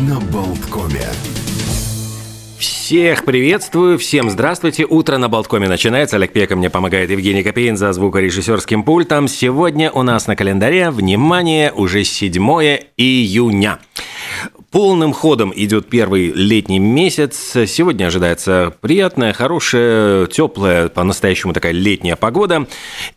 на Болткоме. Всех приветствую, всем здравствуйте. Утро на Болткоме начинается. Олег Пека мне помогает Евгений Копейн за звукорежиссерским пультом. Сегодня у нас на календаре, внимание, уже 7 июня. Полным ходом идет первый летний месяц. Сегодня ожидается приятная, хорошая, теплая, по-настоящему такая летняя погода.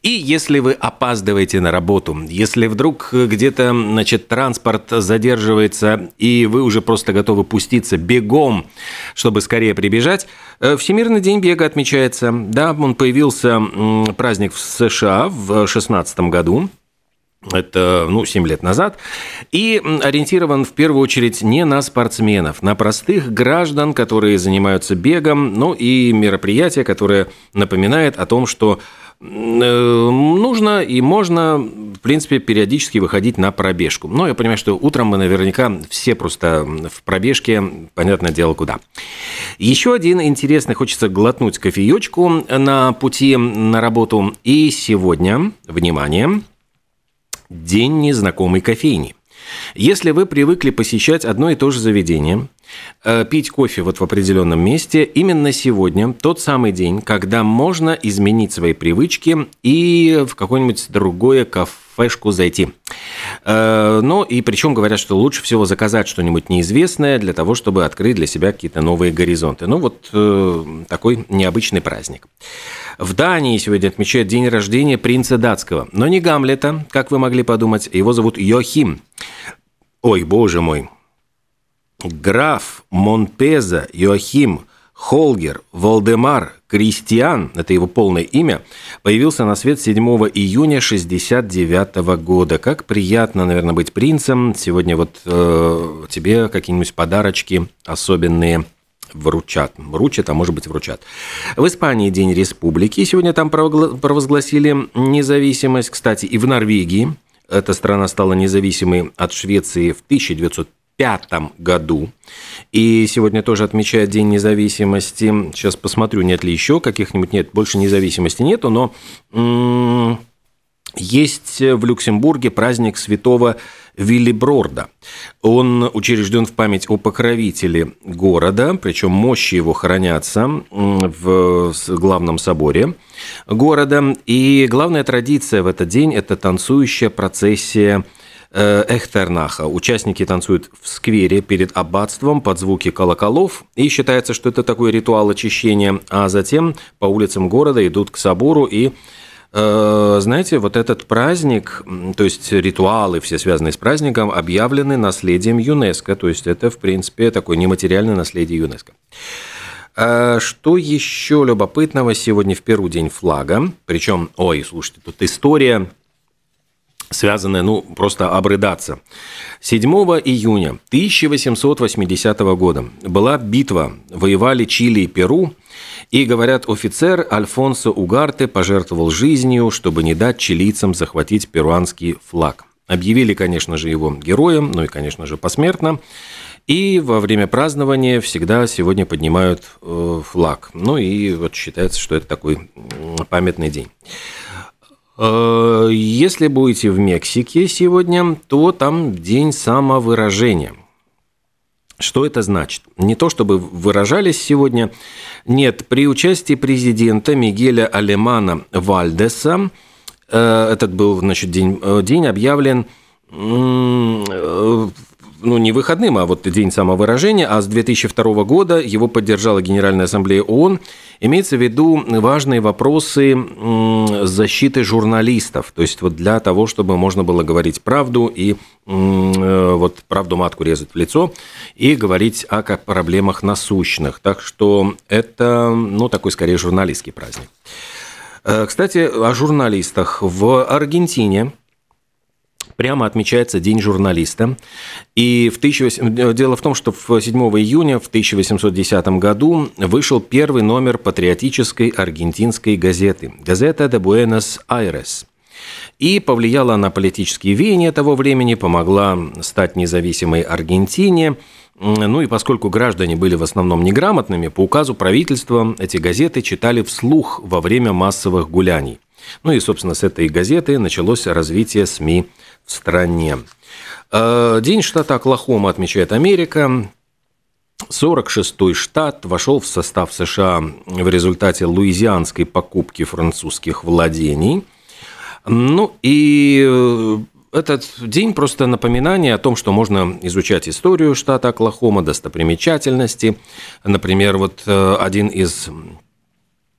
И если вы опаздываете на работу, если вдруг где-то, значит, транспорт задерживается, и вы уже просто готовы пуститься бегом, чтобы скорее прибежать, э, Всемирный день бега отмечается. Да, он появился праздник в США в 2016 году это ну, 7 лет назад, и ориентирован в первую очередь не на спортсменов, на простых граждан, которые занимаются бегом, ну и мероприятие, которое напоминает о том, что э, нужно и можно, в принципе, периодически выходить на пробежку. Но я понимаю, что утром мы наверняка все просто в пробежке, понятное дело, куда. Еще один интересный, хочется глотнуть кофеечку на пути на работу. И сегодня, внимание, День незнакомой кофейни. Если вы привыкли посещать одно и то же заведение, э, пить кофе вот в определенном месте, именно сегодня тот самый день, когда можно изменить свои привычки и в какое-нибудь другое кафешку зайти. Э, ну и причем говорят, что лучше всего заказать что-нибудь неизвестное для того, чтобы открыть для себя какие-то новые горизонты. Ну вот э, такой необычный праздник. В Дании сегодня отмечают день рождения принца датского, но не Гамлета, как вы могли подумать, его зовут Йохим. Ой, боже мой. Граф Монпеза Йохим Холгер Валдемар Кристиан, это его полное имя, появился на свет 7 июня 69 года. Как приятно, наверное, быть принцем. Сегодня вот э, тебе какие-нибудь подарочки особенные – вручат. Вручат, а может быть вручат. В Испании День Республики. Сегодня там провозгласили независимость. Кстати, и в Норвегии. Эта страна стала независимой от Швеции в 1905 году. И сегодня тоже отмечают День независимости. Сейчас посмотрю, нет ли еще каких-нибудь. Нет, больше независимости нету, но есть в Люксембурге праздник святого Виллиброрда. Он учрежден в память о покровителе города, причем мощи его хранятся в главном соборе города. И главная традиция в этот день – это танцующая процессия Эхтернаха. Участники танцуют в сквере перед аббатством под звуки колоколов, и считается, что это такой ритуал очищения, а затем по улицам города идут к собору и Э, знаете, вот этот праздник, то есть ритуалы, все связанные с праздником, объявлены наследием ЮНЕСКО. То есть это, в принципе, такое нематериальное наследие ЮНЕСКО. Э, что еще любопытного? Сегодня в Перу день флага. Причем, ой, слушайте, тут история связанная, ну, просто обрыдаться. 7 июня 1880 года была битва. Воевали Чили и Перу. И, говорят, офицер Альфонсо Угарте пожертвовал жизнью, чтобы не дать чилийцам захватить перуанский флаг. Объявили, конечно же, его героем, ну и, конечно же, посмертно. И во время празднования всегда сегодня поднимают э, флаг. Ну и вот считается, что это такой памятный день. Э, если будете в Мексике сегодня, то там день самовыражения – что это значит? Не то, чтобы выражались сегодня. Нет, при участии президента Мигеля Алемана Вальдеса, э, этот был, значит, день, э, день объявлен ну, не выходным, а вот день самовыражения, а с 2002 года его поддержала Генеральная Ассамблея ООН. Имеется в виду важные вопросы защиты журналистов, то есть вот для того, чтобы можно было говорить правду и э, вот правду матку резать в лицо и говорить о как проблемах насущных. Так что это, ну, такой скорее журналистский праздник. Э, кстати, о журналистах. В Аргентине прямо отмечается День журналиста. И в 18... дело в том, что 7 июня в 1810 году вышел первый номер патриотической аргентинской газеты «Газета де Буэнос-Айрес». И повлияла на политические веяния того времени, помогла стать независимой Аргентине. Ну и поскольку граждане были в основном неграмотными, по указу правительства эти газеты читали вслух во время массовых гуляний. Ну и, собственно, с этой газеты началось развитие СМИ в стране. Э, День штата Оклахома отмечает Америка. 46-й штат вошел в состав США в результате луизианской покупки французских владений. Ну и э, этот день просто напоминание о том, что можно изучать историю штата Оклахома, достопримечательности. Например, вот э, один из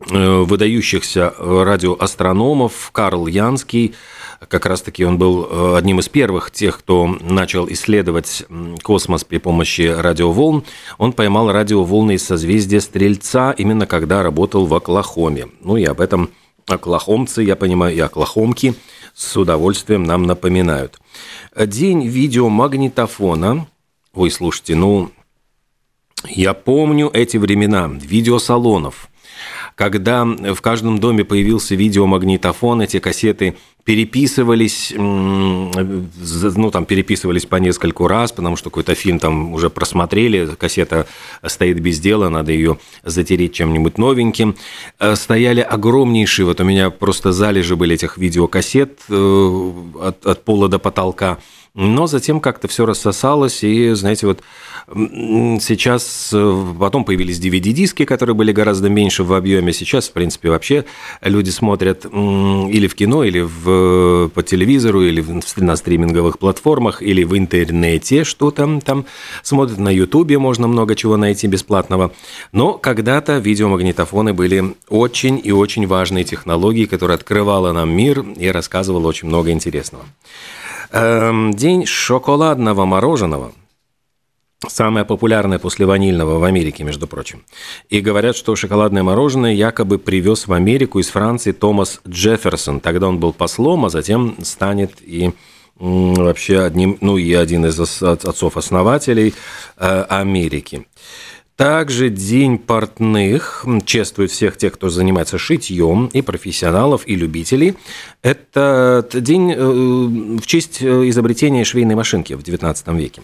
выдающихся радиоастрономов Карл Янский – как раз-таки он был э, одним из первых тех, кто начал исследовать космос при помощи радиоволн. Он поймал радиоволны из созвездия Стрельца именно когда работал в Оклахоме. Ну и об этом оклахомцы, я понимаю, и оклахомки с удовольствием нам напоминают. День видеомагнитофона. Ой, слушайте, ну, я помню эти времена видеосалонов – когда в каждом доме появился видеомагнитофон, эти кассеты переписывались, ну, там, переписывались по нескольку раз, потому что какой-то фильм там уже просмотрели, кассета стоит без дела, надо ее затереть чем-нибудь новеньким. Э, стояли огромнейшие, вот у меня просто залежи были этих видеокассет э, от, от пола до потолка, но затем как-то все рассосалось, и, знаете, вот Сейчас э, потом появились DVD-диски, которые были гораздо меньше в объеме. Сейчас, в принципе, вообще люди смотрят или в кино, или в, по телевизору, или на стриминговых платформах, или в интернете что-то там смотрят. На Ютубе можно много чего найти бесплатного. Но когда-то видеомагнитофоны были очень и очень важной технологией, которая открывала нам мир и рассказывала очень много интересного. Эм, день шоколадного мороженого – Самое популярное после ванильного в Америке, между прочим. И говорят, что шоколадное мороженое якобы привез в Америку из Франции Томас Джефферсон. Тогда он был послом, а затем станет и вообще одним, ну и один из отцов-основателей э, Америки. Также День портных чествует всех тех, кто занимается шитьем, и профессионалов, и любителей. Это день э, в честь э, изобретения швейной машинки в XIX веке.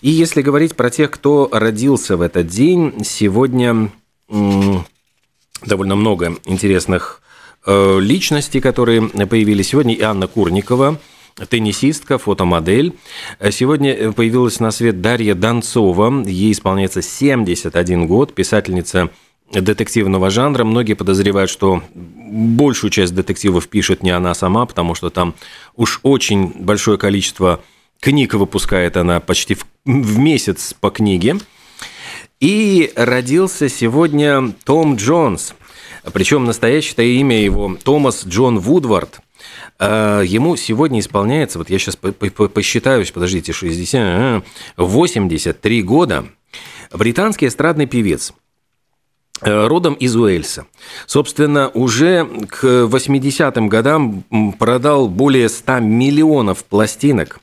И если говорить про тех, кто родился в этот день, сегодня довольно много интересных э, личностей, которые появились сегодня. И Анна Курникова – теннисистка, фотомодель. Сегодня появилась на свет Дарья Донцова. Ей исполняется 71 год, писательница детективного жанра. Многие подозревают, что большую часть детективов пишет не она сама, потому что там уж очень большое количество книг выпускает она почти в, в месяц по книге. И родился сегодня Том Джонс. Причем настоящее имя его Томас Джон Вудвард – ему сегодня исполняется, вот я сейчас посчитаюсь, подождите, 60, 83 года. Британский эстрадный певец – Э, родом из Уэльса. Собственно, уже к 80-м годам продал более 100 миллионов пластинок.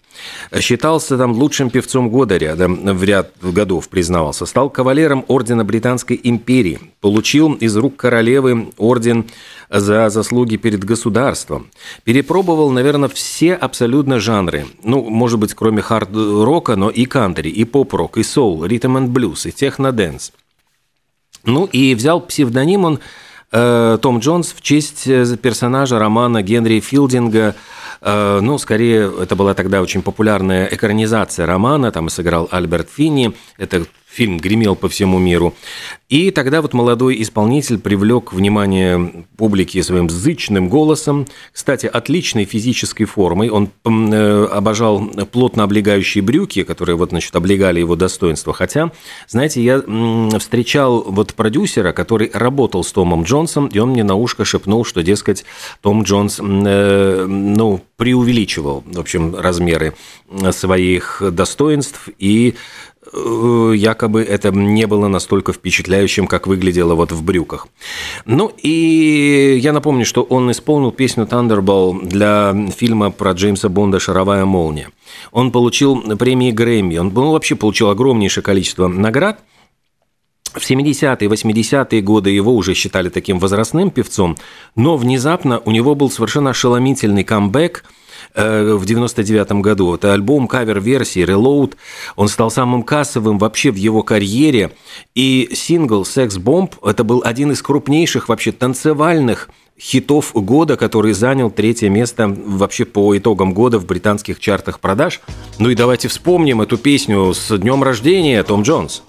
Считался там лучшим певцом года рядом, в ряд годов признавался. Стал кавалером Ордена Британской империи. Получил из рук королевы орден за заслуги перед государством. Перепробовал, наверное, все абсолютно жанры. Ну, может быть, кроме хард-рока, но и кантри, и поп-рок, и соул, ритм энд блюз, и техно-дэнс – ну и взял псевдоним он э, Том Джонс в честь э, персонажа романа Генри Филдинга ну, скорее, это была тогда очень популярная экранизация романа, там сыграл Альберт Финни, это фильм гремел по всему миру. И тогда вот молодой исполнитель привлек внимание публики своим зычным голосом, кстати, отличной физической формой. Он э, обожал плотно облегающие брюки, которые вот, значит, облегали его достоинство. Хотя, знаете, я встречал вот продюсера, который работал с Томом Джонсом, и он мне на ушко шепнул, что, дескать, Том Джонс, э, ну, преувеличивал, в общем, размеры своих достоинств и Э, якобы это не было настолько впечатляющим, как выглядело вот в брюках. Ну и я напомню, что он исполнил песню Thunderball для фильма про Джеймса Бонда «Шаровая молния». Он получил премии Грэмми, он ну, вообще получил огромнейшее количество наград – в 70-е, 80-е годы его уже считали таким возрастным певцом, но внезапно у него был совершенно ошеломительный камбэк – Э, в 99 году. Это альбом кавер-версии Reload. Он стал самым кассовым вообще в его карьере. И сингл «Sex Bomb» – это был один из крупнейших вообще танцевальных хитов года, который занял третье место вообще по итогам года в британских чартах продаж. Ну и давайте вспомним эту песню с днем рождения Том Джонс.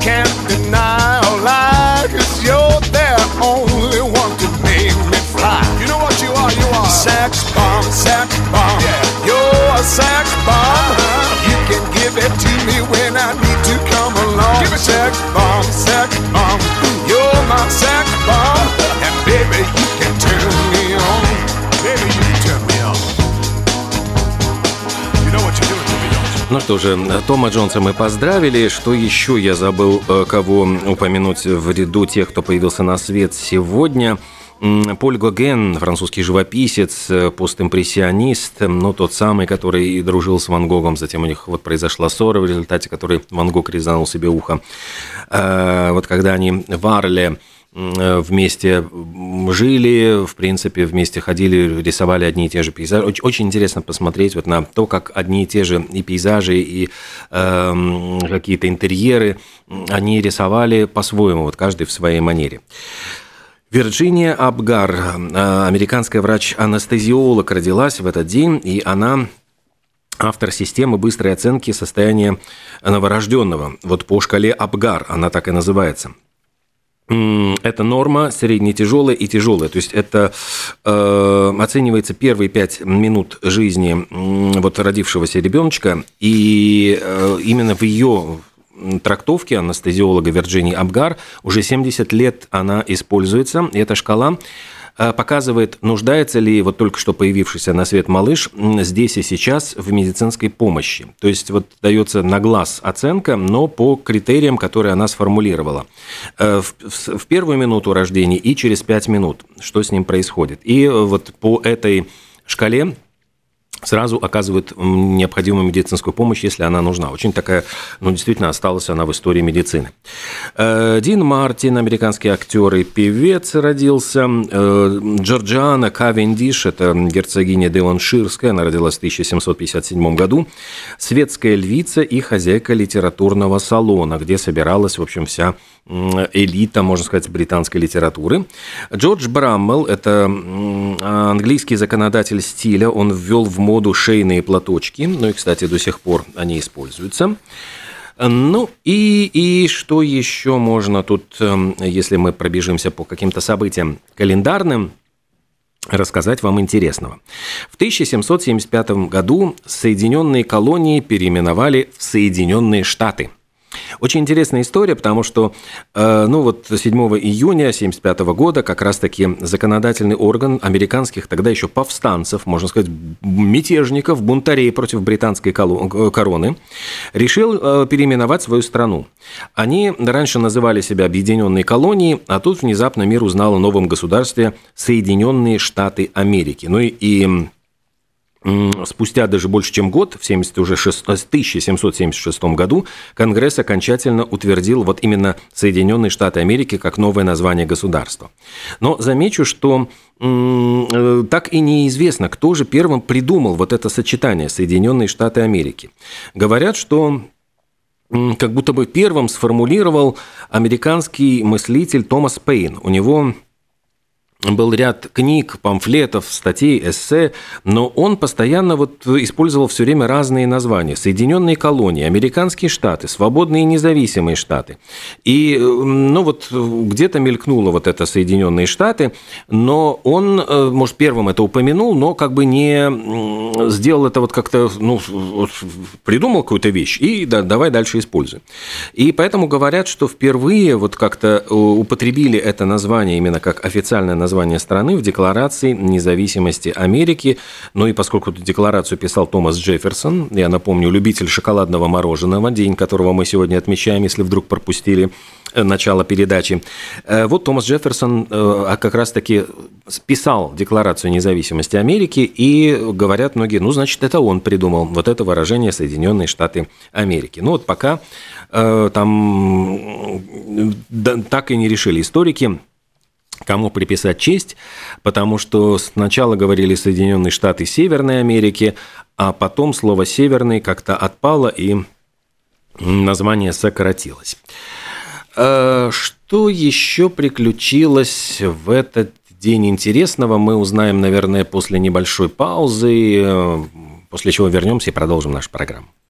camp. Что же, Тома Джонса мы поздравили. Что еще я забыл, э, кого упомянуть в ряду тех, кто появился на свет сегодня – Поль Гоген, французский живописец, э, постимпрессионист, ну, тот самый, который дружил с Ван Гогом, затем у них вот произошла ссора, в результате которой Ван Гог резанул себе ухо. Э, вот когда они в Арле вместе жили, в принципе, вместе ходили, рисовали одни и те же пейзажи. Очень, очень интересно посмотреть вот на то, как одни и те же и пейзажи, и э, какие-то интерьеры они рисовали по-своему, вот каждый в своей манере. Вирджиния Абгар, э, американская врач-анестезиолог, родилась в этот день, и она автор системы быстрой оценки состояния новорожденного. Вот по шкале Абгар она так и называется. Это норма средне-тяжелая и тяжелая. То есть это э, оценивается первые пять минут жизни вот родившегося ребеночка, и э, именно в ее трактовки анестезиолога Вирджинии Абгар. Уже 70 лет она используется. И эта шкала э, показывает, нуждается ли вот только что появившийся на свет малыш здесь и сейчас в медицинской помощи. То есть вот дается на глаз оценка, но по критериям, которые она сформулировала. Э, в, в первую минуту рождения и через 5 минут, что с ним происходит. И вот по этой шкале сразу оказывают необходимую медицинскую помощь, если она нужна. Очень такая, ну, действительно, осталась она в истории медицины. Э, Дин Мартин, американский актер и певец, родился. Э, Джорджиана Кавендиш, это герцогиня Девонширская, она родилась в 1757 году. Светская львица и хозяйка литературного салона, где собиралась, в общем, вся элита, можно сказать, британской литературы. Джордж Браммел – это английский законодатель стиля. Он ввел в моду шейные платочки. Ну и, кстати, до сих пор они используются. Ну и, и что еще можно тут, эм, если мы пробежимся по каким-то событиям календарным, рассказать вам интересного. В 1775 году Соединенные колонии переименовали в Соединенные Штаты – очень интересная история, потому что, э, ну вот 7 июня 1975 года как раз-таки законодательный орган американских тогда еще повстанцев, можно сказать, мятежников, бунтарей против британской короны, решил э, переименовать свою страну. Они раньше называли себя Объединенные колонии, а тут внезапно мир узнал о новом государстве Соединенные Штаты Америки. Ну и, и спустя даже больше, чем год, в 70, уже 6, 1776 году, Конгресс окончательно утвердил вот именно Соединенные Штаты Америки как новое название государства. Но замечу, что э, так и неизвестно, кто же первым придумал вот это сочетание Соединенные Штаты Америки. Говорят, что как будто бы первым сформулировал американский мыслитель Томас Пейн. У него был ряд книг, памфлетов, статей, эссе, но он постоянно вот использовал все время разные названия. Соединенные колонии, американские штаты, свободные и независимые штаты. И, ну вот, где-то мелькнуло вот это Соединенные Штаты, но он, э, может, первым это упомянул, но как бы не сделал это вот как-то, ну, придумал какую-то вещь и да, давай дальше используй. И поэтому говорят, что впервые вот как-то э, употребили это название именно как официальное название название страны в Декларации независимости Америки. Ну и поскольку эту декларацию писал Томас Джефферсон, я напомню, любитель шоколадного мороженого, день которого мы сегодня отмечаем, если вдруг пропустили э, начало передачи. Э, вот Томас Джефферсон а как раз-таки писал Декларацию независимости Америки, и говорят многие, ну, значит, это он придумал вот это выражение Соединенные Штаты Америки. Ну вот пока там так и не решили историки, кому приписать честь, потому что сначала говорили Соединенные Штаты Северной Америки, а потом слово «северный» как-то отпало и название сократилось. Э, что еще приключилось в этот день интересного, мы узнаем, наверное, после небольшой паузы, э, после чего вернемся и продолжим нашу программу.